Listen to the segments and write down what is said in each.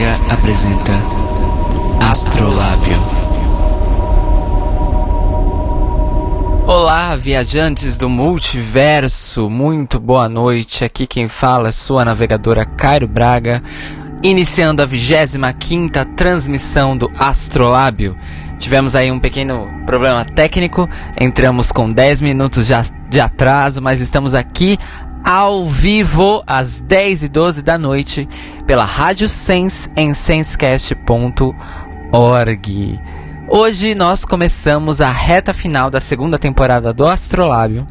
Braga apresenta Astrolábio. Olá, viajantes do multiverso, muito boa noite. Aqui quem fala é sua navegadora Cairo Braga, iniciando a 25 transmissão do Astrolábio. Tivemos aí um pequeno problema técnico, entramos com 10 minutos de atraso, mas estamos aqui ao vivo às 10 e 12 da noite pela Rádio Sense em sensecast.org. Hoje nós começamos a reta final da segunda temporada do Astrolábio,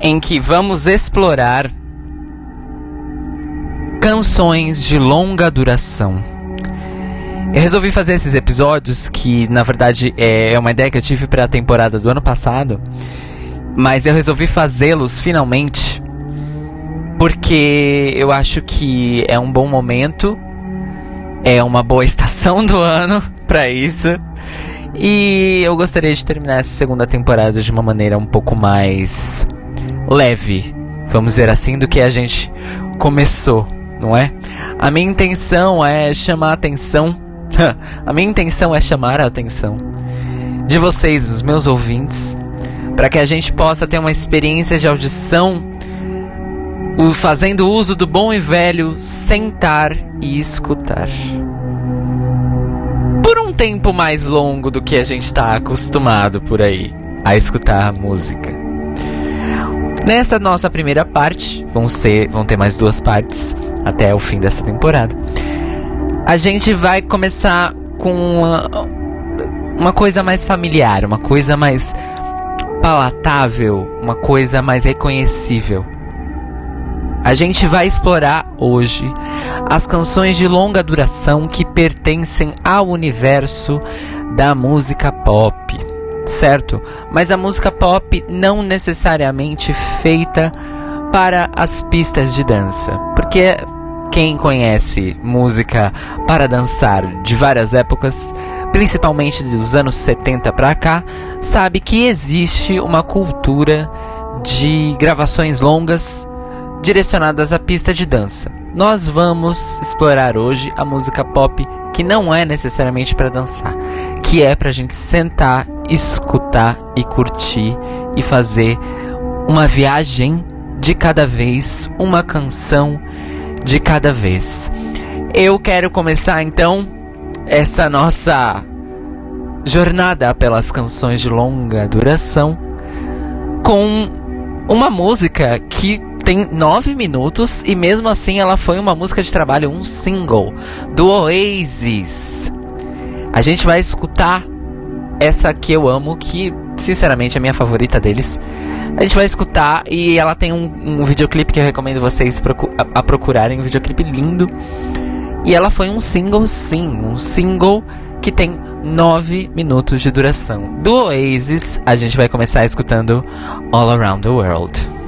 em que vamos explorar canções de longa duração. Eu resolvi fazer esses episódios que, na verdade, é uma ideia que eu tive para a temporada do ano passado, mas eu resolvi fazê-los finalmente porque eu acho que é um bom momento, é uma boa estação do ano para isso. E eu gostaria de terminar essa segunda temporada de uma maneira um pouco mais leve, vamos dizer assim, do que a gente começou, não é? A minha intenção é chamar a atenção. a minha intenção é chamar a atenção de vocês, os meus ouvintes, para que a gente possa ter uma experiência de audição o fazendo uso do bom e velho sentar e escutar. Por um tempo mais longo do que a gente está acostumado por aí a escutar música. Nessa nossa primeira parte, vão, ser, vão ter mais duas partes até o fim dessa temporada. A gente vai começar com uma, uma coisa mais familiar, uma coisa mais palatável, uma coisa mais reconhecível. A gente vai explorar hoje as canções de longa duração que pertencem ao universo da música pop, certo? Mas a música pop não necessariamente feita para as pistas de dança, porque quem conhece música para dançar de várias épocas, principalmente dos anos 70 para cá, sabe que existe uma cultura de gravações longas direcionadas à pista de dança. Nós vamos explorar hoje a música pop que não é necessariamente para dançar, que é para a gente sentar, escutar e curtir e fazer uma viagem de cada vez, uma canção de cada vez. Eu quero começar então essa nossa jornada pelas canções de longa duração com uma música que tem nove minutos e mesmo assim ela foi uma música de trabalho, um single do Oasis. A gente vai escutar essa que eu amo, que sinceramente é a minha favorita deles. A gente vai escutar e ela tem um, um videoclipe que eu recomendo vocês procu a, a procurarem, um videoclipe lindo. E ela foi um single, sim, um single que tem 9 minutos de duração. Do Oasis, a gente vai começar escutando All Around the World.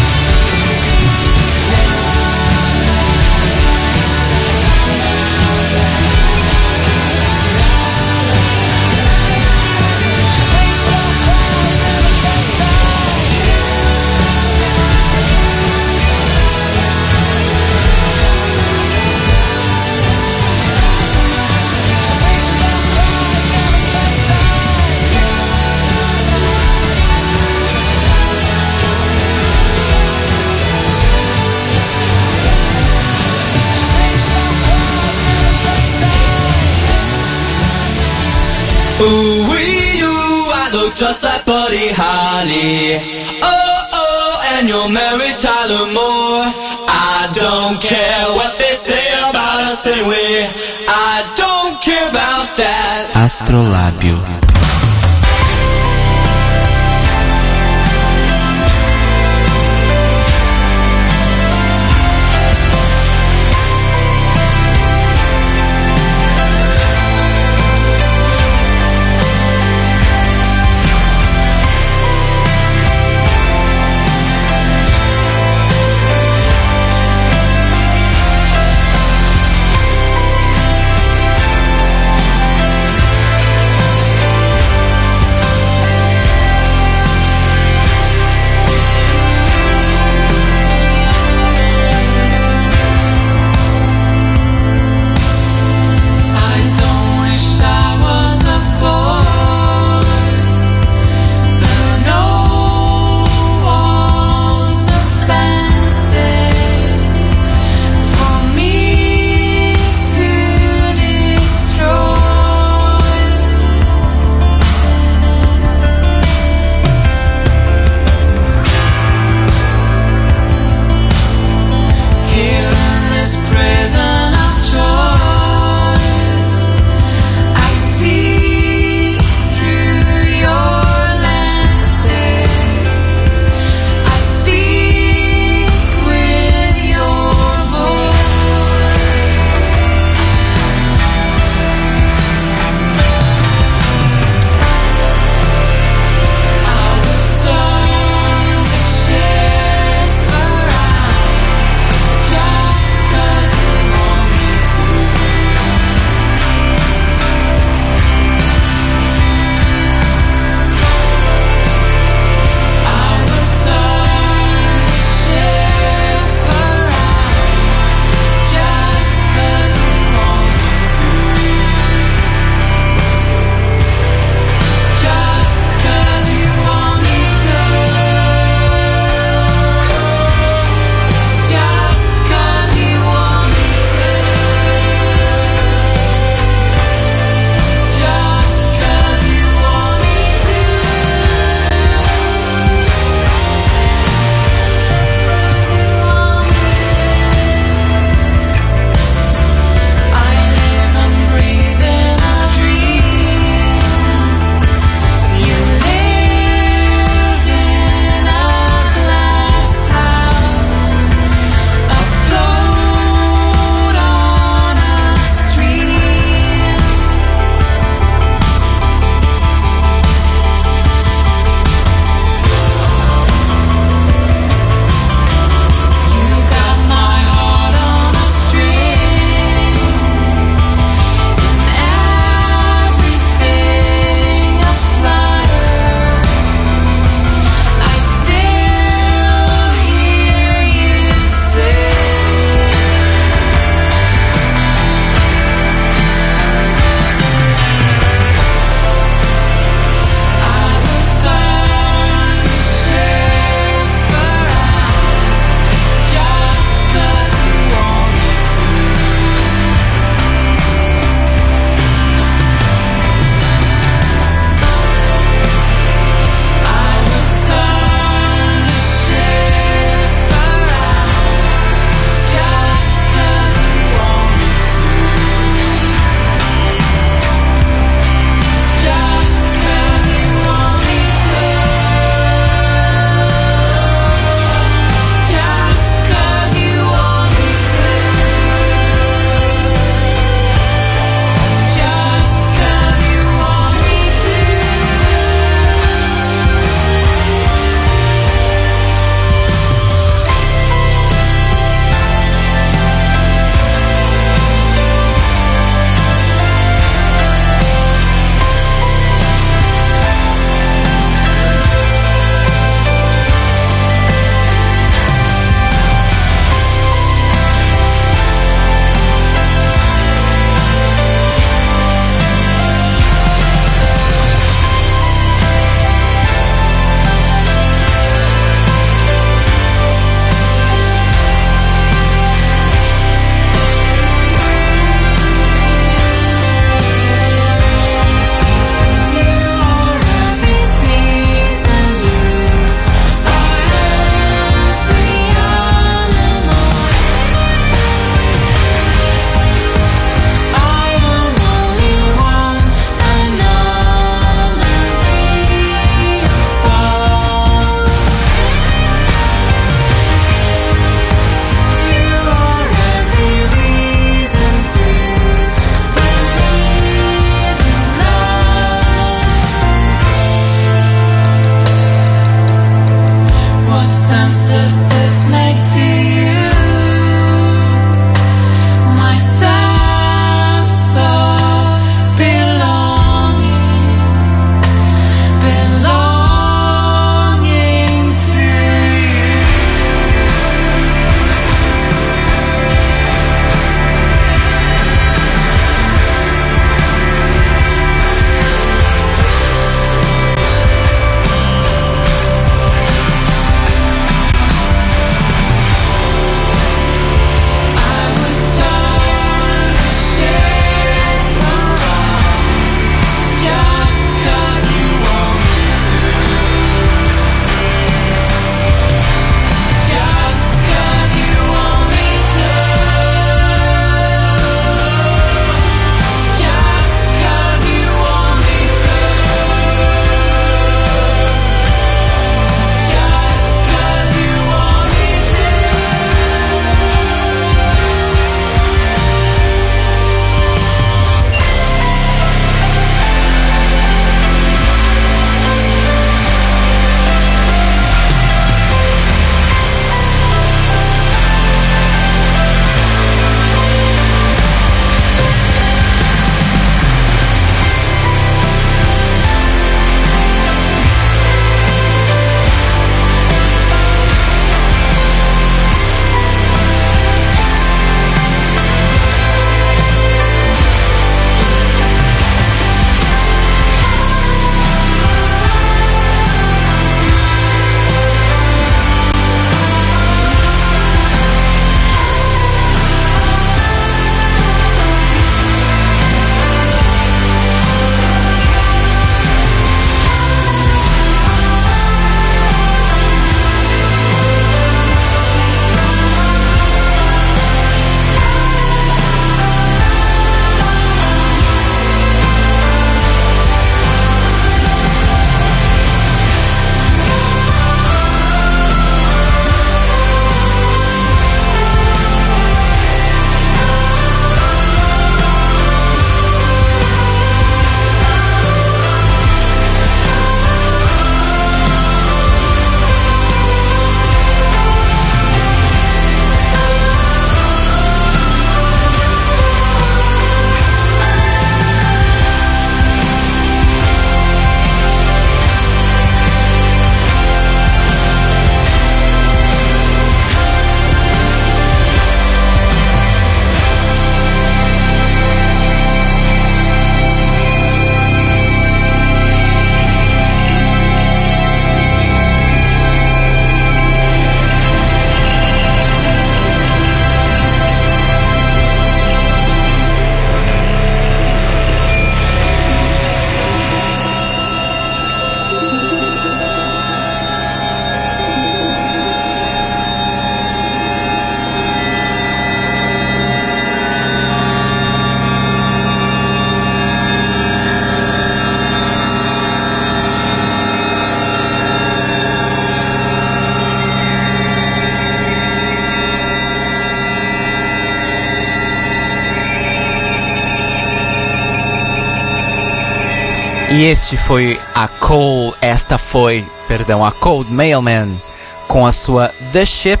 E este foi a Cold, esta foi, perdão, a Cold Mailman com a sua The Ship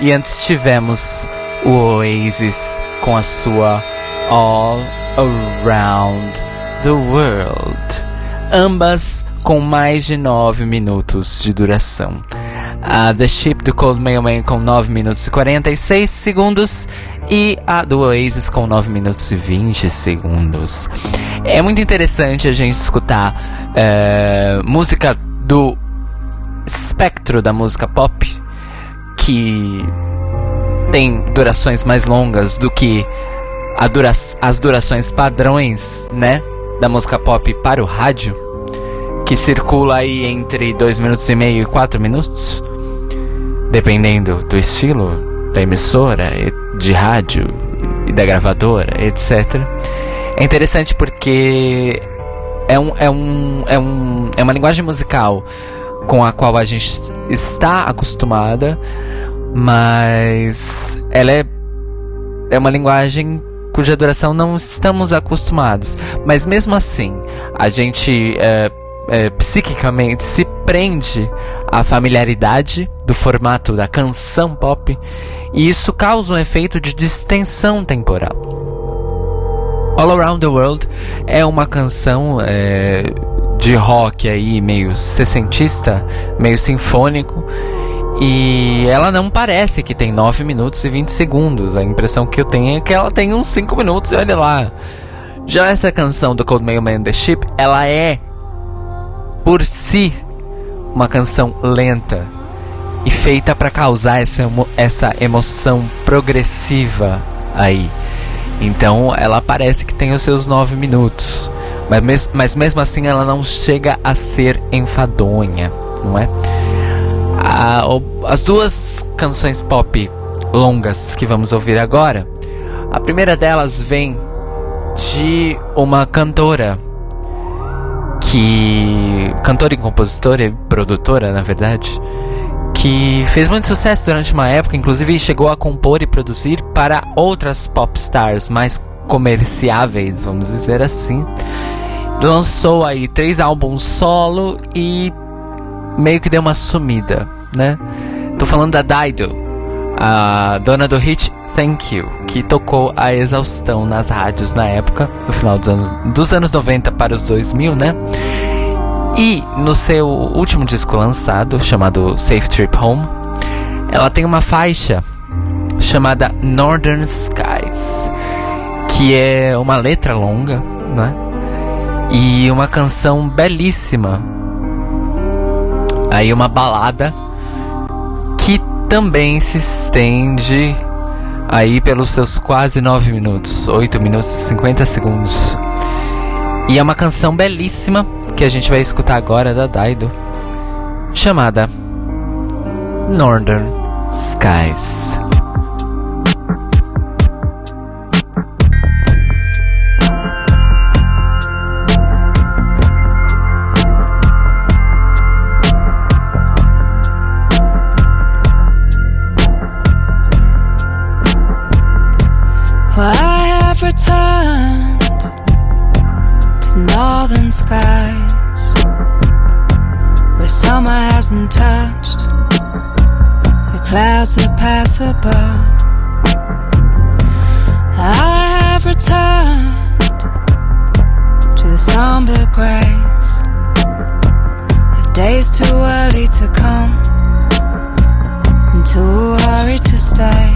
e antes tivemos o Oasis com a sua All Around the World. Ambas com mais de 9 minutos de duração. A The Ship do Cold Mailman com 9 minutos e 46 segundos e a do Oasis com 9 minutos e 20 segundos. É muito interessante a gente escutar é, música do espectro da música pop que tem durações mais longas do que dura as durações padrões, né, da música pop para o rádio, que circula aí entre 2 minutos e meio e 4 minutos, dependendo do estilo da emissora, de rádio e da gravadora, etc. É interessante porque é, um, é, um, é, um, é uma linguagem musical com a qual a gente está acostumada, mas ela é, é uma linguagem cuja duração não estamos acostumados. Mas mesmo assim, a gente é, é, psiquicamente se prende à familiaridade do formato da canção pop e isso causa um efeito de distensão temporal. All Around the World é uma canção é, de rock aí meio sessentista, meio sinfônico. E ela não parece que tem 9 minutos e 20 segundos. A impressão que eu tenho é que ela tem uns 5 minutos e olha lá. Já essa canção do Cold Mailman The Ship, ela é por si uma canção lenta e feita para causar essa, emo essa emoção progressiva aí. Então ela parece que tem os seus nove minutos, mas, mes mas mesmo assim ela não chega a ser enfadonha, não é? A, as duas canções pop longas que vamos ouvir agora, a primeira delas vem de uma cantora que cantora e compositora e produtora, na verdade, que fez muito sucesso durante uma época, inclusive chegou a compor e produzir para outras pop stars mais comerciáveis, vamos dizer assim. Lançou aí três álbuns solo e meio que deu uma sumida, né? Tô falando da Dido, a dona do hit Thank You, que tocou a exaustão nas rádios na época, no final dos anos, dos anos 90 para os 2000, né? E no seu último disco lançado, chamado Safe Trip Home, ela tem uma faixa chamada Northern Skies, que é uma letra longa, né? E uma canção belíssima. Aí uma balada que também se estende aí pelos seus quase 9 minutos, 8 minutos e 50 segundos. E é uma canção belíssima que a gente vai escutar agora da Daido, chamada Northern Skies. Above. I have returned to the somber grace of days too early to come and too hurried to stay.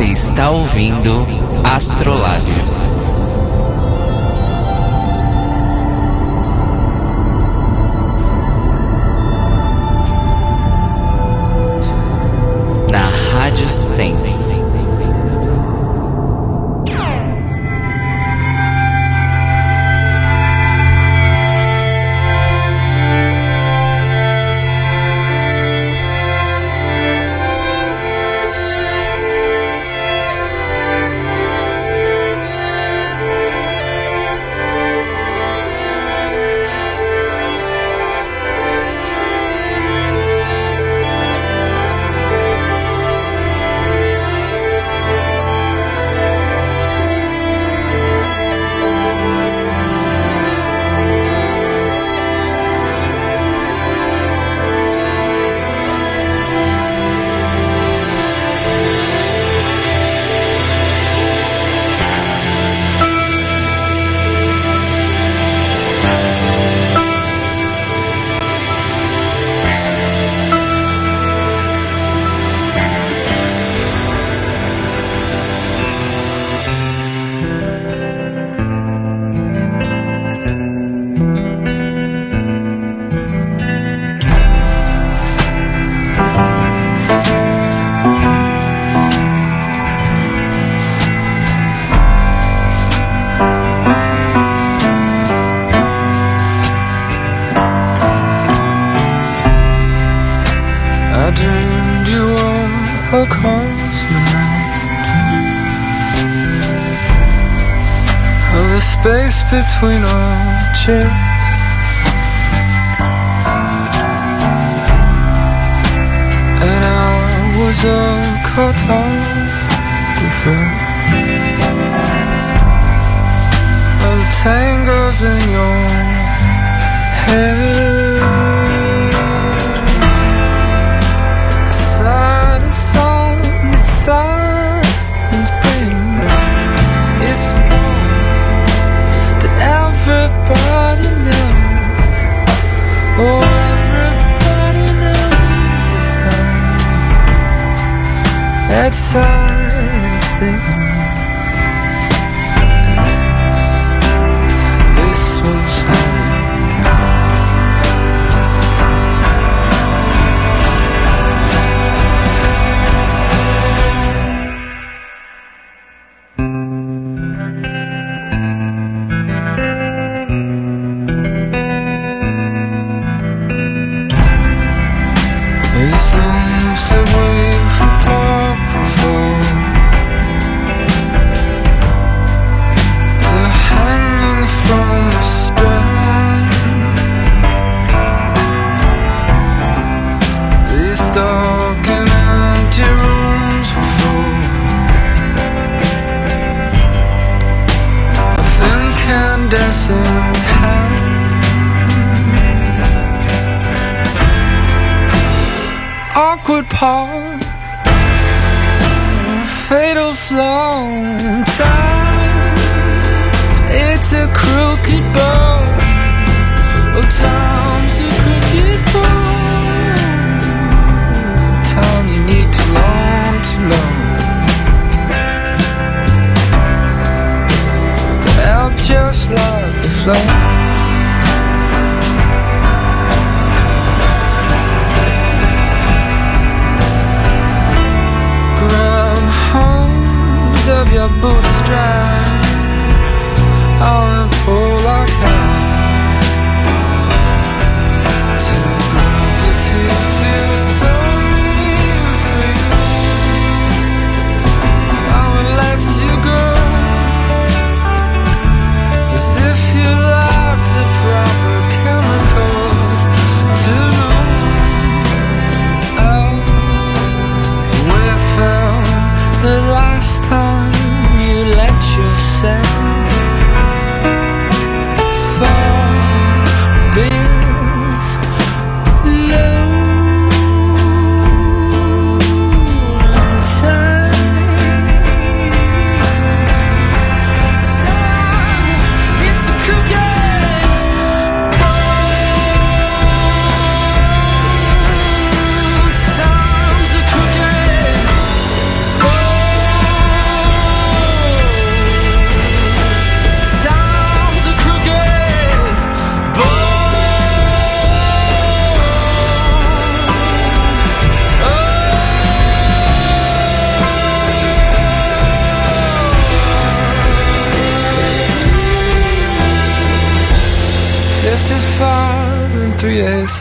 Você está ouvindo Astrolab. between our chests And I was a caught up with tangles in your hair. that sun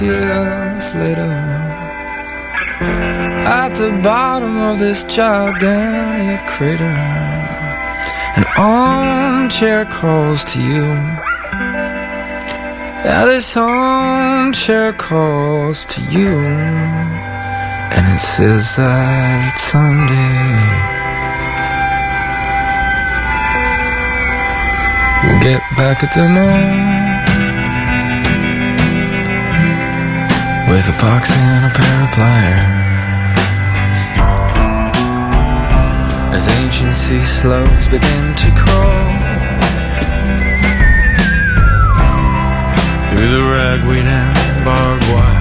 years later, at the bottom of this gigantic crater, an armchair calls to you. Yeah, this armchair calls to you, and it says that someday we'll get back at the moon. With a box and a pair of pliers. As ancient sea slows begin to crawl through the ragweed and barbed wire.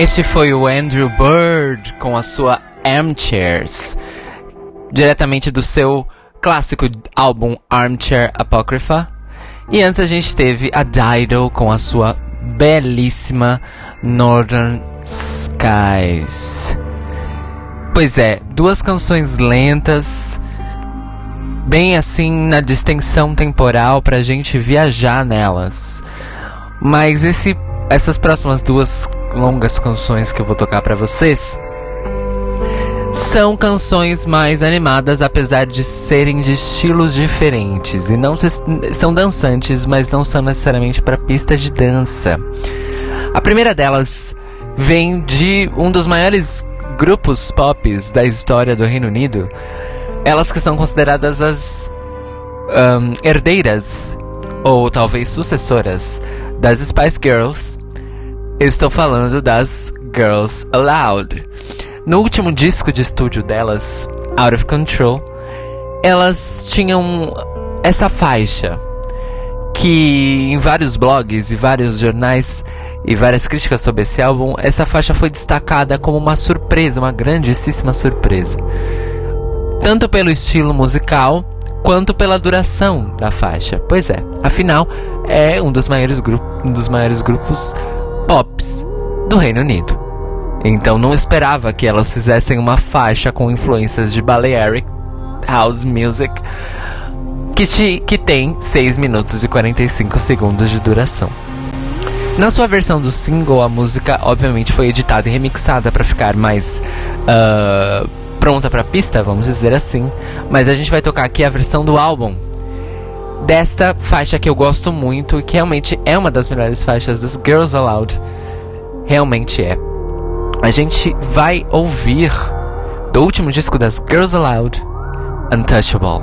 Este foi o Andrew Bird com a sua Armchairs, diretamente do seu clássico álbum Armchair Apocrypha. E antes a gente teve a Dido com a sua belíssima Northern Skies. Pois é, duas canções lentas, bem assim na distensão temporal pra gente viajar nelas. Mas esse, essas próximas duas longas canções que eu vou tocar pra vocês são canções mais animadas, apesar de serem de estilos diferentes e não se- são dançantes, mas não são necessariamente para pistas de dança. A primeira delas vem de um dos maiores grupos pop da história do Reino Unido. Elas que são consideradas as ahn, herdeiras ou talvez sucessoras das Spice Girls. Eu estou falando das Girls Aloud. No último disco de estúdio delas, Out of Control, elas tinham essa faixa que em vários blogs e vários jornais e várias críticas sobre esse álbum, essa faixa foi destacada como uma surpresa, uma grandíssima surpresa. Tanto pelo estilo musical quanto pela duração da faixa. Pois é, afinal é um dos maiores, gru um dos maiores grupos pops do Reino Unido. Então não esperava que elas fizessem uma faixa com influências de Balearic House Music que, te, que tem 6 minutos e 45 segundos de duração. Na sua versão do single, a música obviamente foi editada e remixada para ficar mais ah, pronta para pista, vamos dizer assim. Mas a gente vai tocar aqui a versão do álbum desta faixa que eu gosto muito e que realmente é uma das melhores faixas das Girls Aloud. Realmente é. A gente vai ouvir do último disco das Girls Aloud, Untouchable.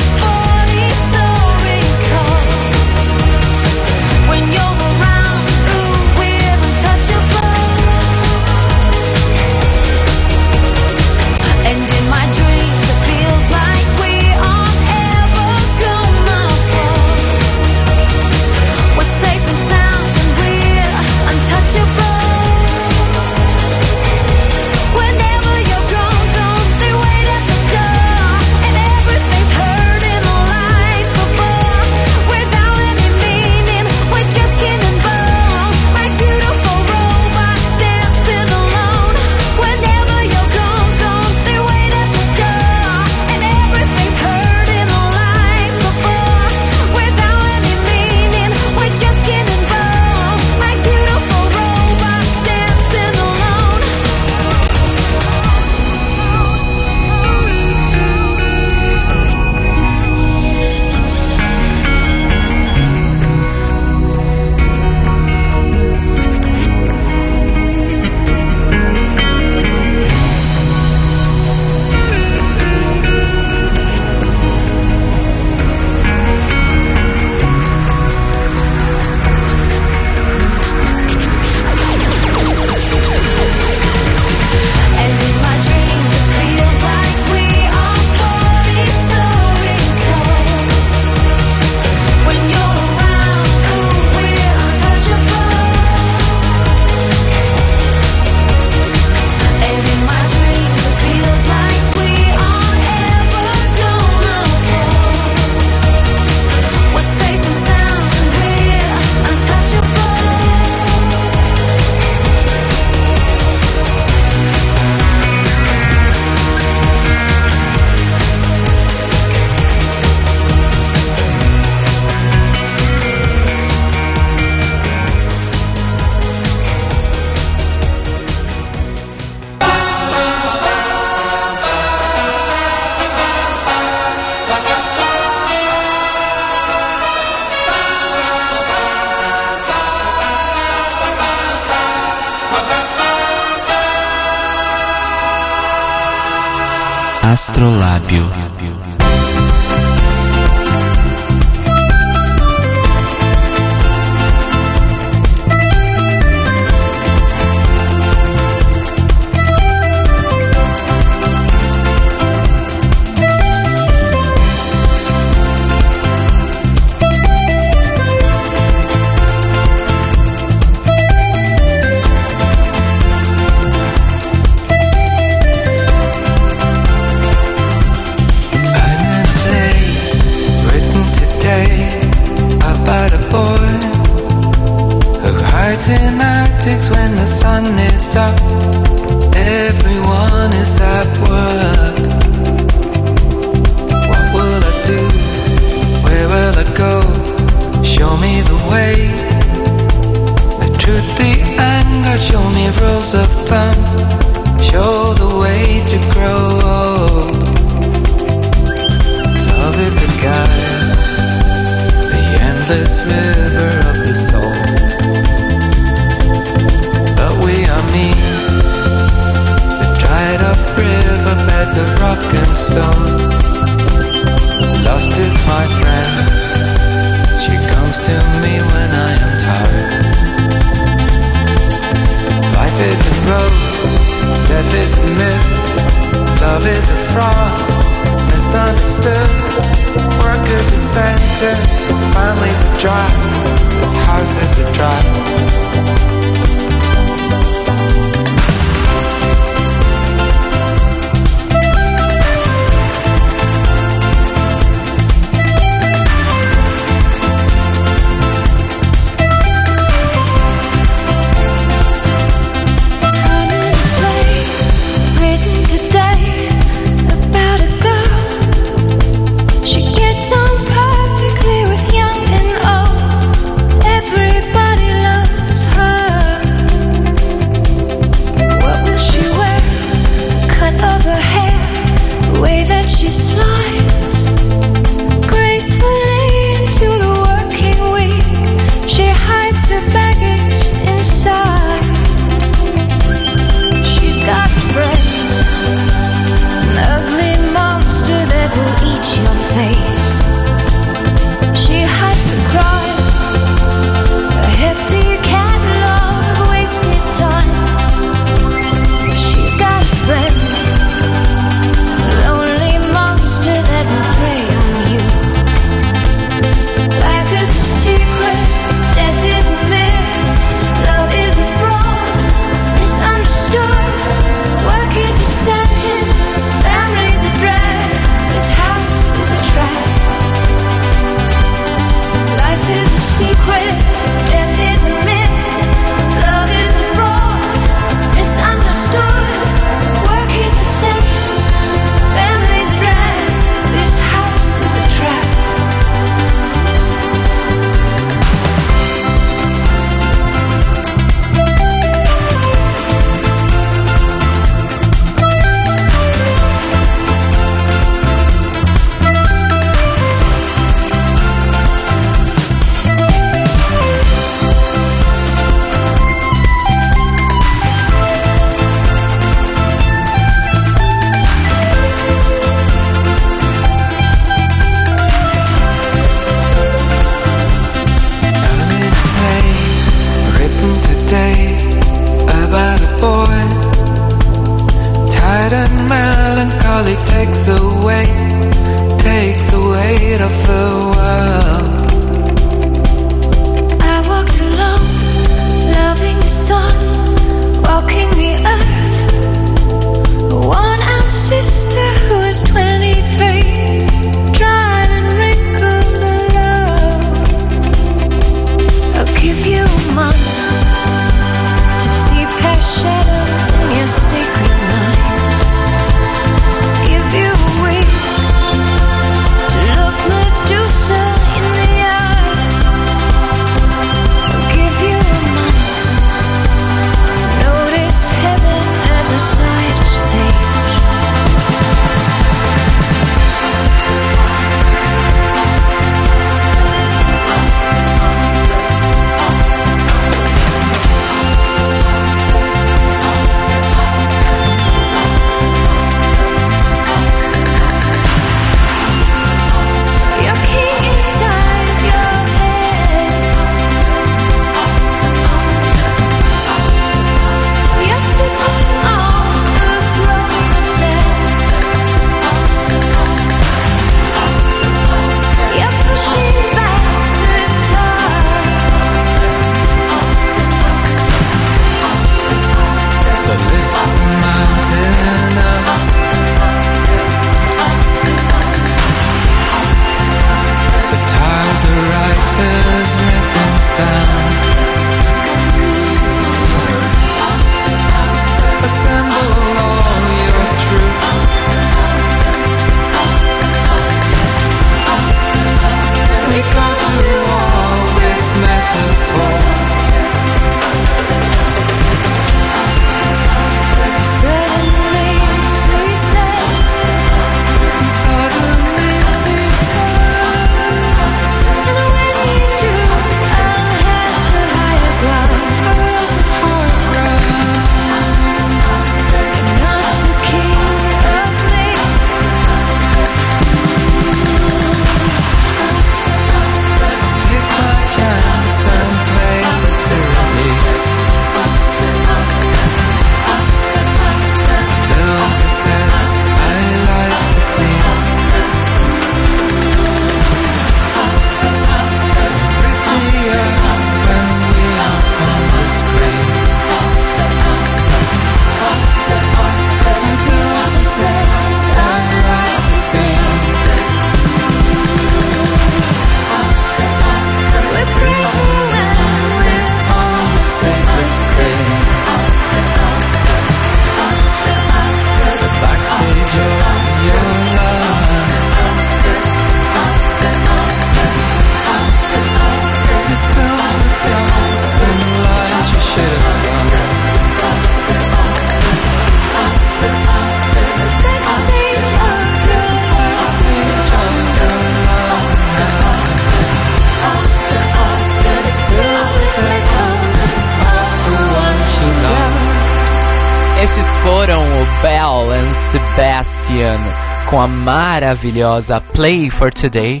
Maravilhosa Play for Today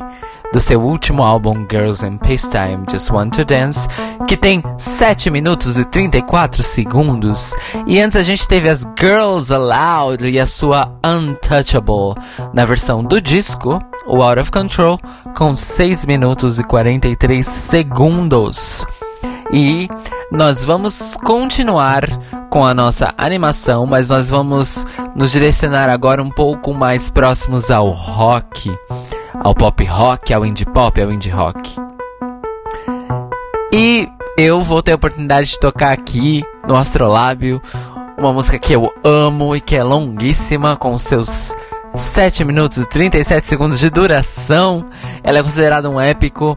do seu último álbum Girls in Peacetime Just Want to Dance, que tem 7 minutos e 34 segundos. E antes a gente teve as Girls Aloud e a sua Untouchable na versão do disco, o Out of Control, com 6 minutos e 43 segundos. E nós vamos continuar com a nossa animação, mas nós vamos nos direcionar agora um pouco mais próximos ao rock, ao pop rock, ao indie pop, ao indie rock. E eu vou ter a oportunidade de tocar aqui no Astrolábio uma música que eu amo e que é longuíssima, com seus 7 minutos e 37 segundos de duração. Ela é considerada um épico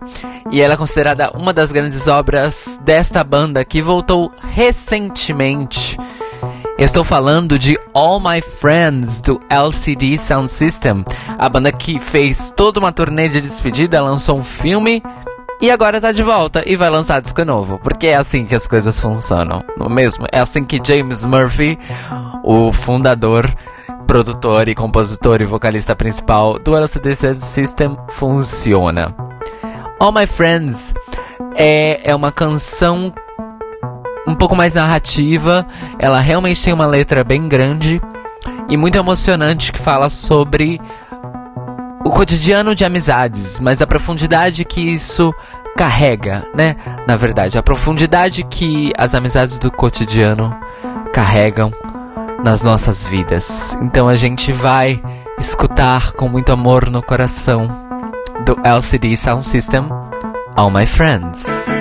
e ela é considerada uma das grandes obras desta banda que voltou recentemente. Estou falando de All My Friends do LCD Sound System, a banda que fez toda uma turnê de despedida, lançou um filme e agora tá de volta e vai lançar disco novo, porque é assim que as coisas funcionam, não é mesmo? É assim que James Murphy, o fundador produtor e compositor e vocalista principal do LCD Sound System funciona. All My Friends é, é uma canção um pouco mais narrativa, ela realmente tem uma letra bem grande e muito emocionante que fala sobre o cotidiano de amizades, mas a profundidade que isso carrega, né? Na verdade, a profundidade que as amizades do cotidiano carregam nas nossas vidas. Então a gente vai escutar com muito amor no coração do LCD Sound System, All My Friends.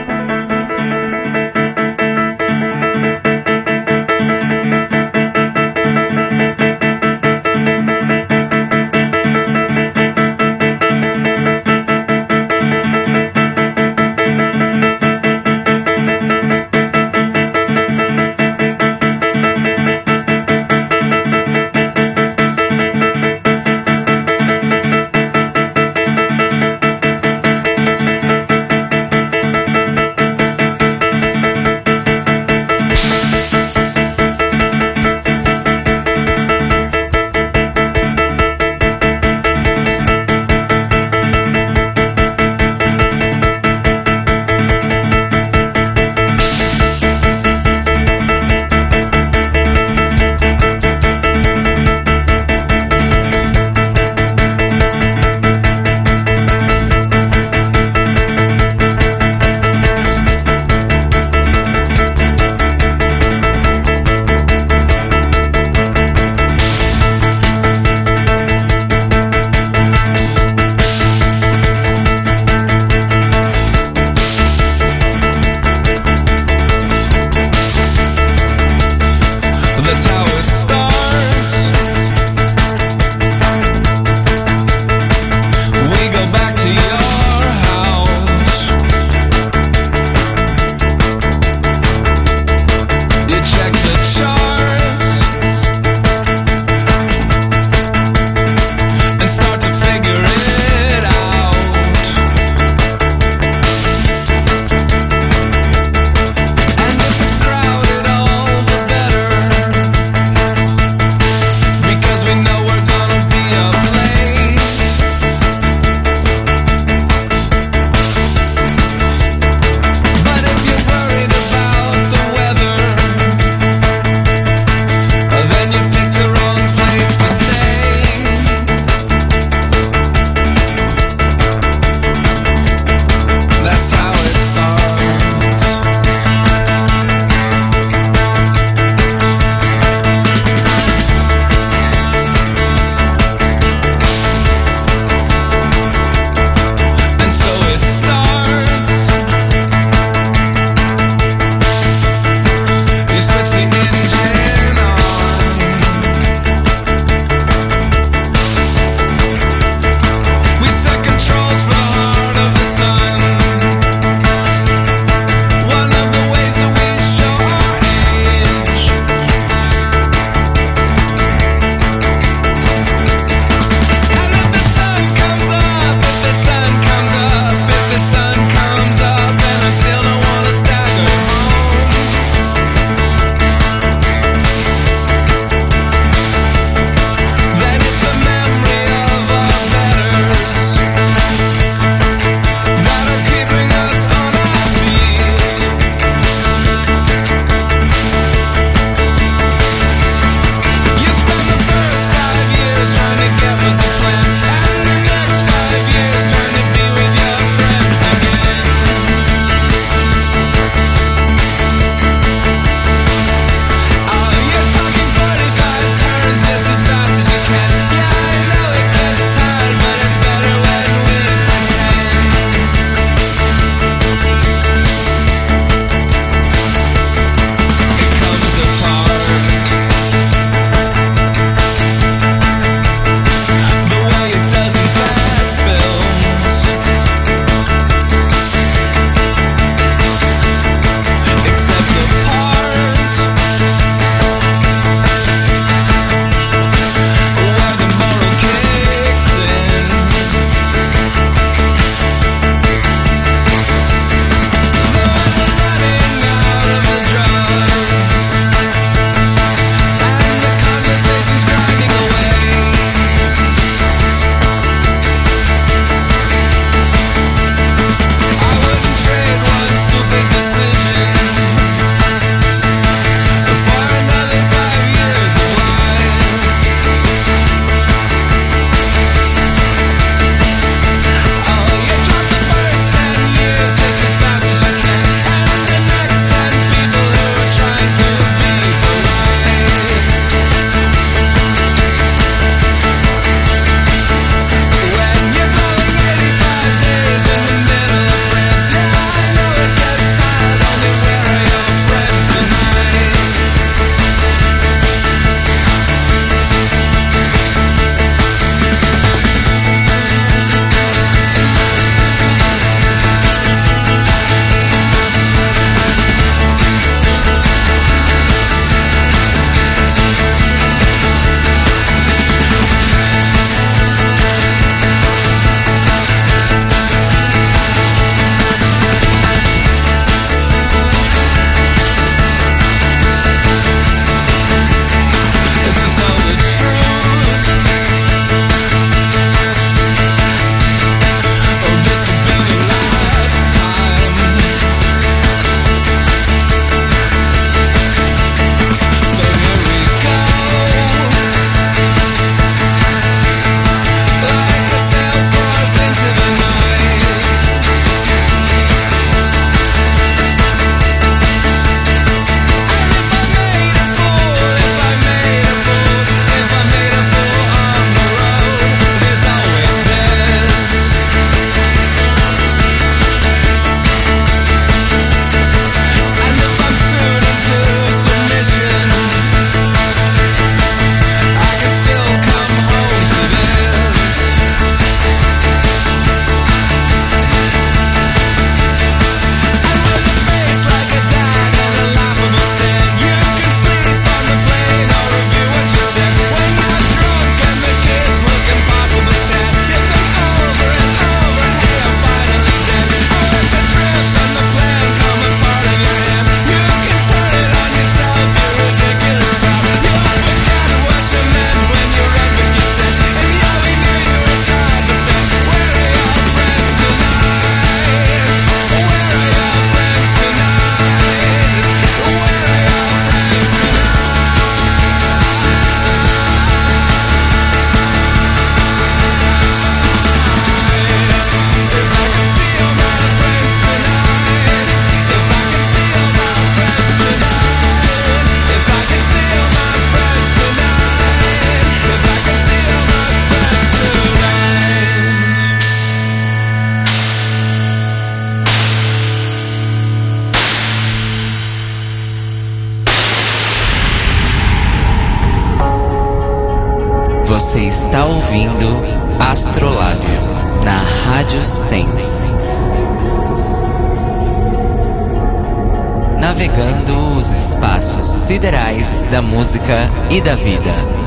Você está ouvindo Astrolábio na Rádio Sense. Navegando os espaços siderais da música e da vida.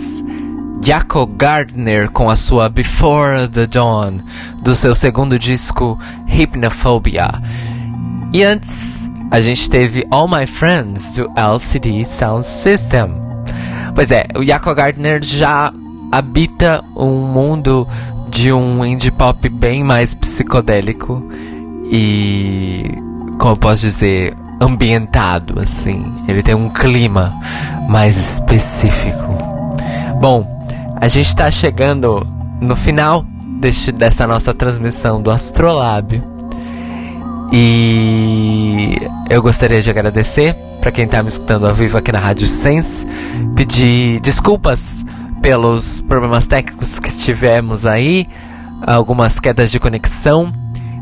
Holandês Jaco Gardner com a sua Before the Dawn, do seu segundo disco Hypnophobia. E antes, a gente teve All My Friends do LCD Sound System. Pois é, o Jaco Gardner já habita um mundo de um indie pop bem mais psicodélico e, como eu posso dizer, ambientado assim. Ele tem um clima mais específico. Bom, a gente está chegando no final deste, dessa nossa transmissão do Astrolábio. E eu gostaria de agradecer para quem está me escutando ao vivo aqui na Rádio Sense, pedir desculpas pelos problemas técnicos que tivemos aí, algumas quedas de conexão.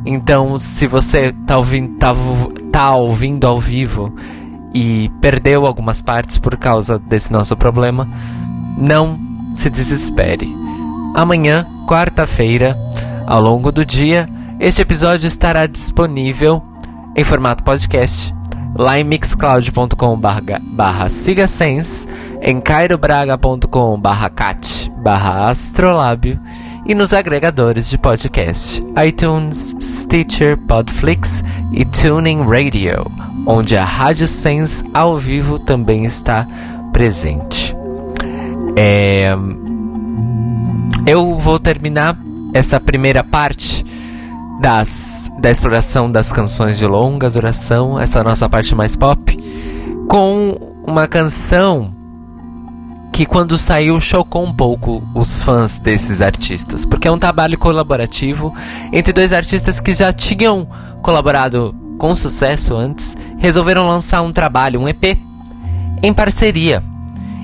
Então, se você tá ouvindo, tá, tá ouvindo ao vivo e perdeu algumas partes por causa desse nosso problema, não se desespere. Amanhã, quarta-feira, ao longo do dia, este episódio estará disponível em formato podcast lá em mixcloud.com barra sigasense, em cairobraga.com barra cat barra astrolábio e nos agregadores de podcast iTunes, Stitcher, Podflix e Tuning Radio, onde a Rádio Sense ao vivo também está presente. É... Eu vou terminar essa primeira parte das, da exploração das canções de longa duração, essa nossa parte mais pop, com uma canção que quando saiu chocou um pouco os fãs desses artistas, porque é um trabalho colaborativo entre dois artistas que já tinham colaborado com sucesso antes, resolveram lançar um trabalho, um EP, em parceria.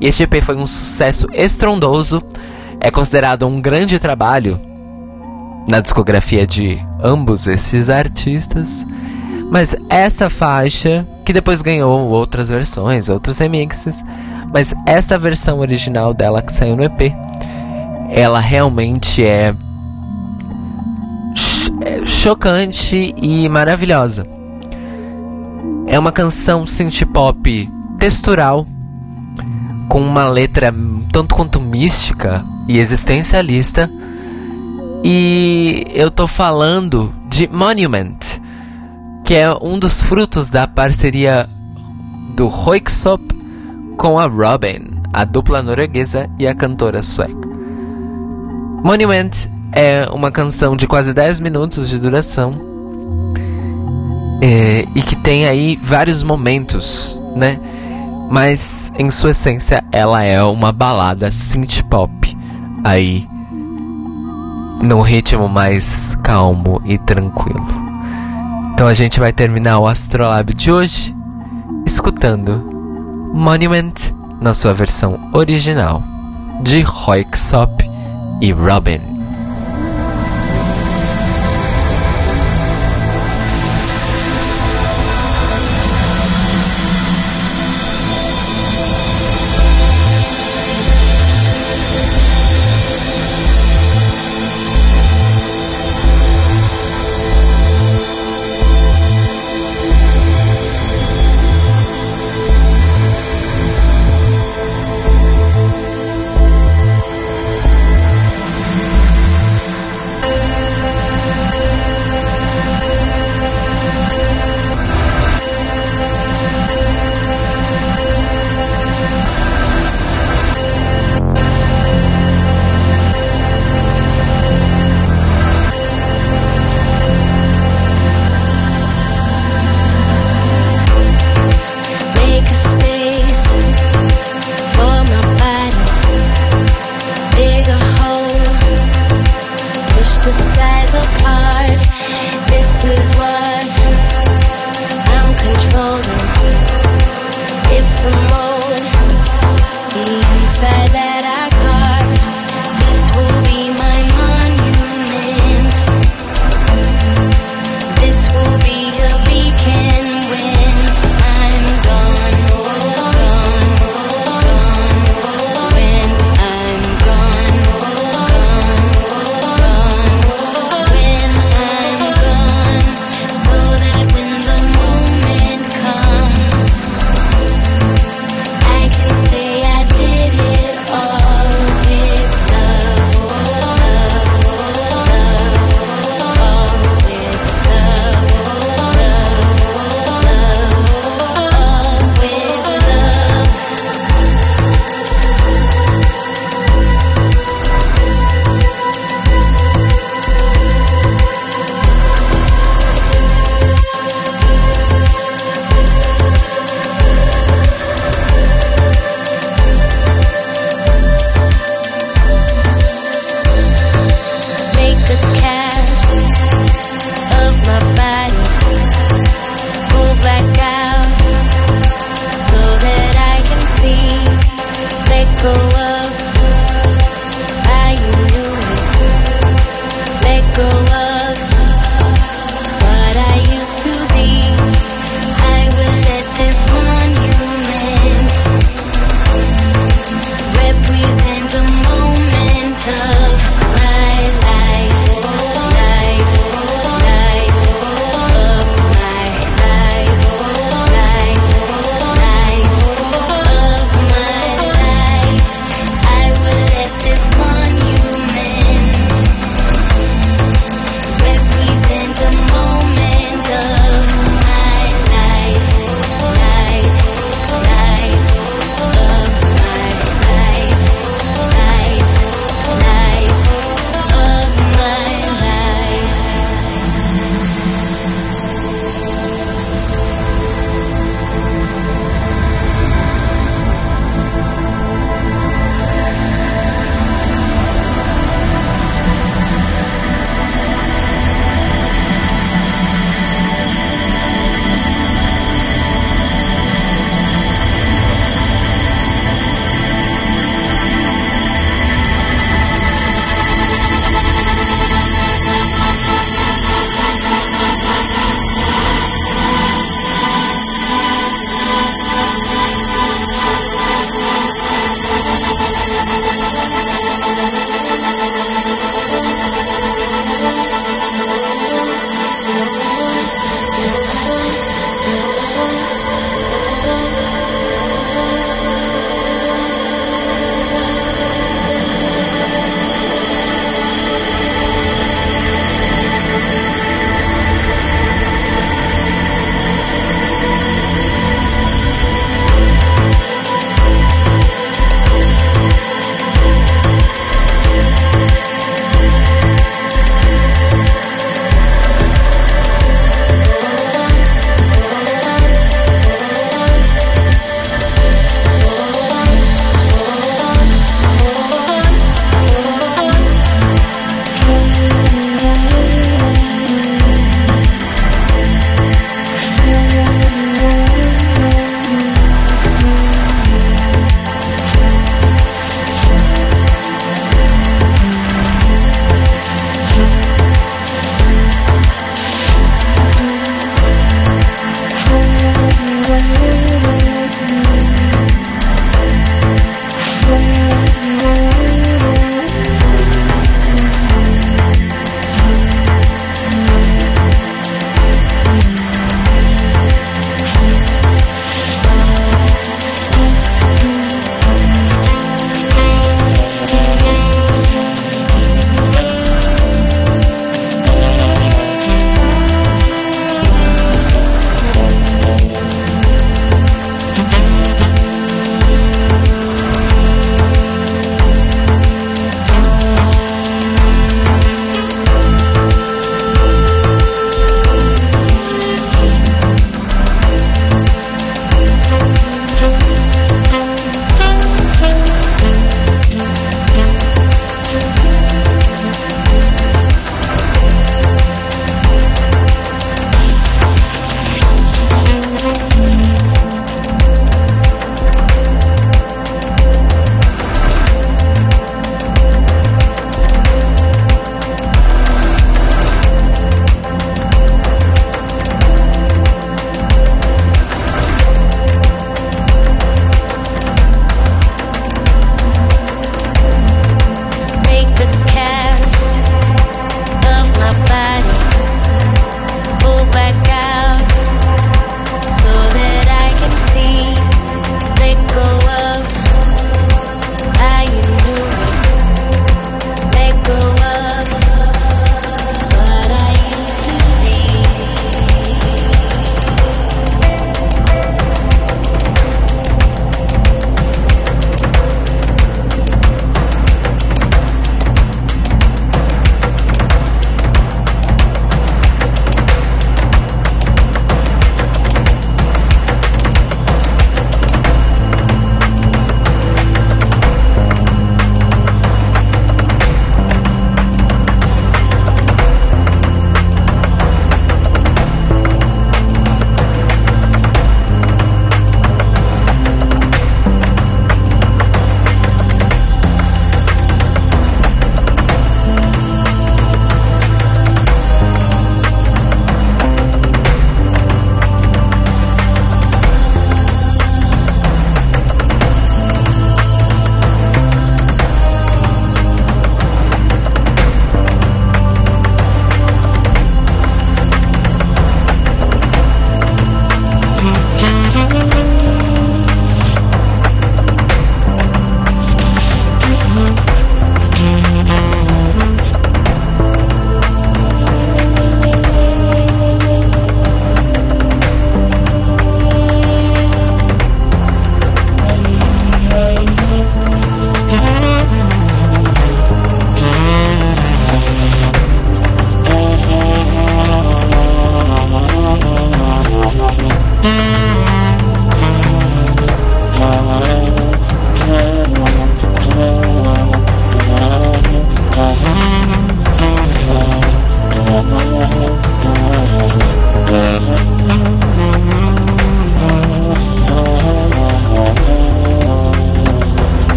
E este EP foi um sucesso estrondoso, é considerado um grande trabalho na discografia de ambos esses artistas. Mas essa faixa, que depois ganhou outras versões, outros remixes, mas esta versão original dela que saiu no EP, ela realmente é, é chocante e maravilhosa. É uma canção synth pop textural com uma letra tanto quanto mística e existencialista. E eu tô falando de Monument, que é um dos frutos da parceria do Roiksop com a Robin, a dupla norueguesa e a cantora sueca. Monument é uma canção de quase 10 minutos de duração é, e que tem aí vários momentos, né? Mas em sua essência ela é uma balada synth pop aí num ritmo mais calmo e tranquilo. Então a gente vai terminar o Astrolab de hoje escutando Monument na sua versão original de Royksop e Robin.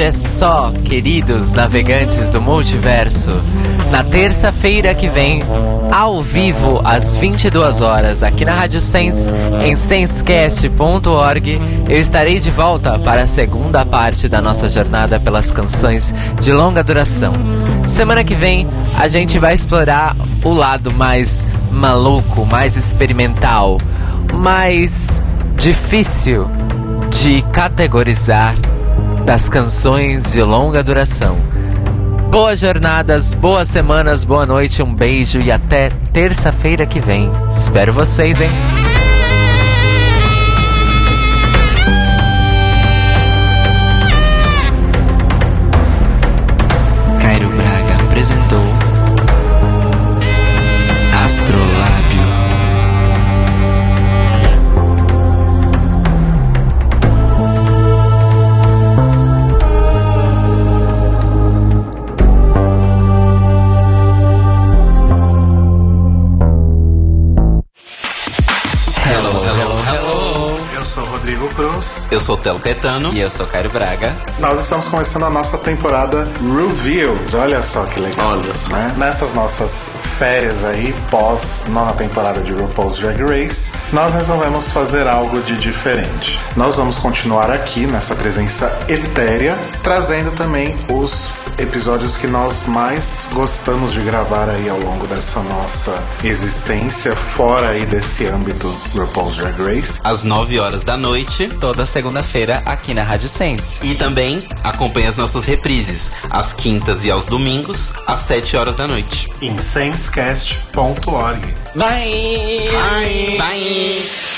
Hoje é só, queridos navegantes do multiverso. Na terça-feira que vem, ao vivo, às 22 horas, aqui na Rádio Sense, em sensecast.org, eu estarei de volta para a segunda parte da nossa jornada pelas canções de longa duração. Semana que vem, a gente vai explorar o lado mais maluco, mais experimental, mais difícil de categorizar das canções de longa duração. Boas jornadas, boas semanas, boa noite, um beijo e até terça-feira que vem. Espero vocês, hein? Eu sou o Telo Caetano. E eu sou Cairo Braga. Nós estamos começando a nossa temporada Revealed. Olha só que legal. Olha só. Né? Nessas nossas férias aí, pós nona temporada de RuPaul's Drag Race, nós resolvemos fazer algo de diferente. Nós vamos continuar aqui nessa presença etérea, trazendo também os episódios que nós mais gostamos de gravar aí ao longo dessa nossa existência, fora aí desse âmbito RuPaul's Drag Race. Às 9 horas da noite. Toda segunda-feira aqui na Rádio Sense. E também acompanhe as nossas reprises, às quintas e aos domingos, às 7 horas da noite. Em sensecast.org. Bye! Bye! Bye!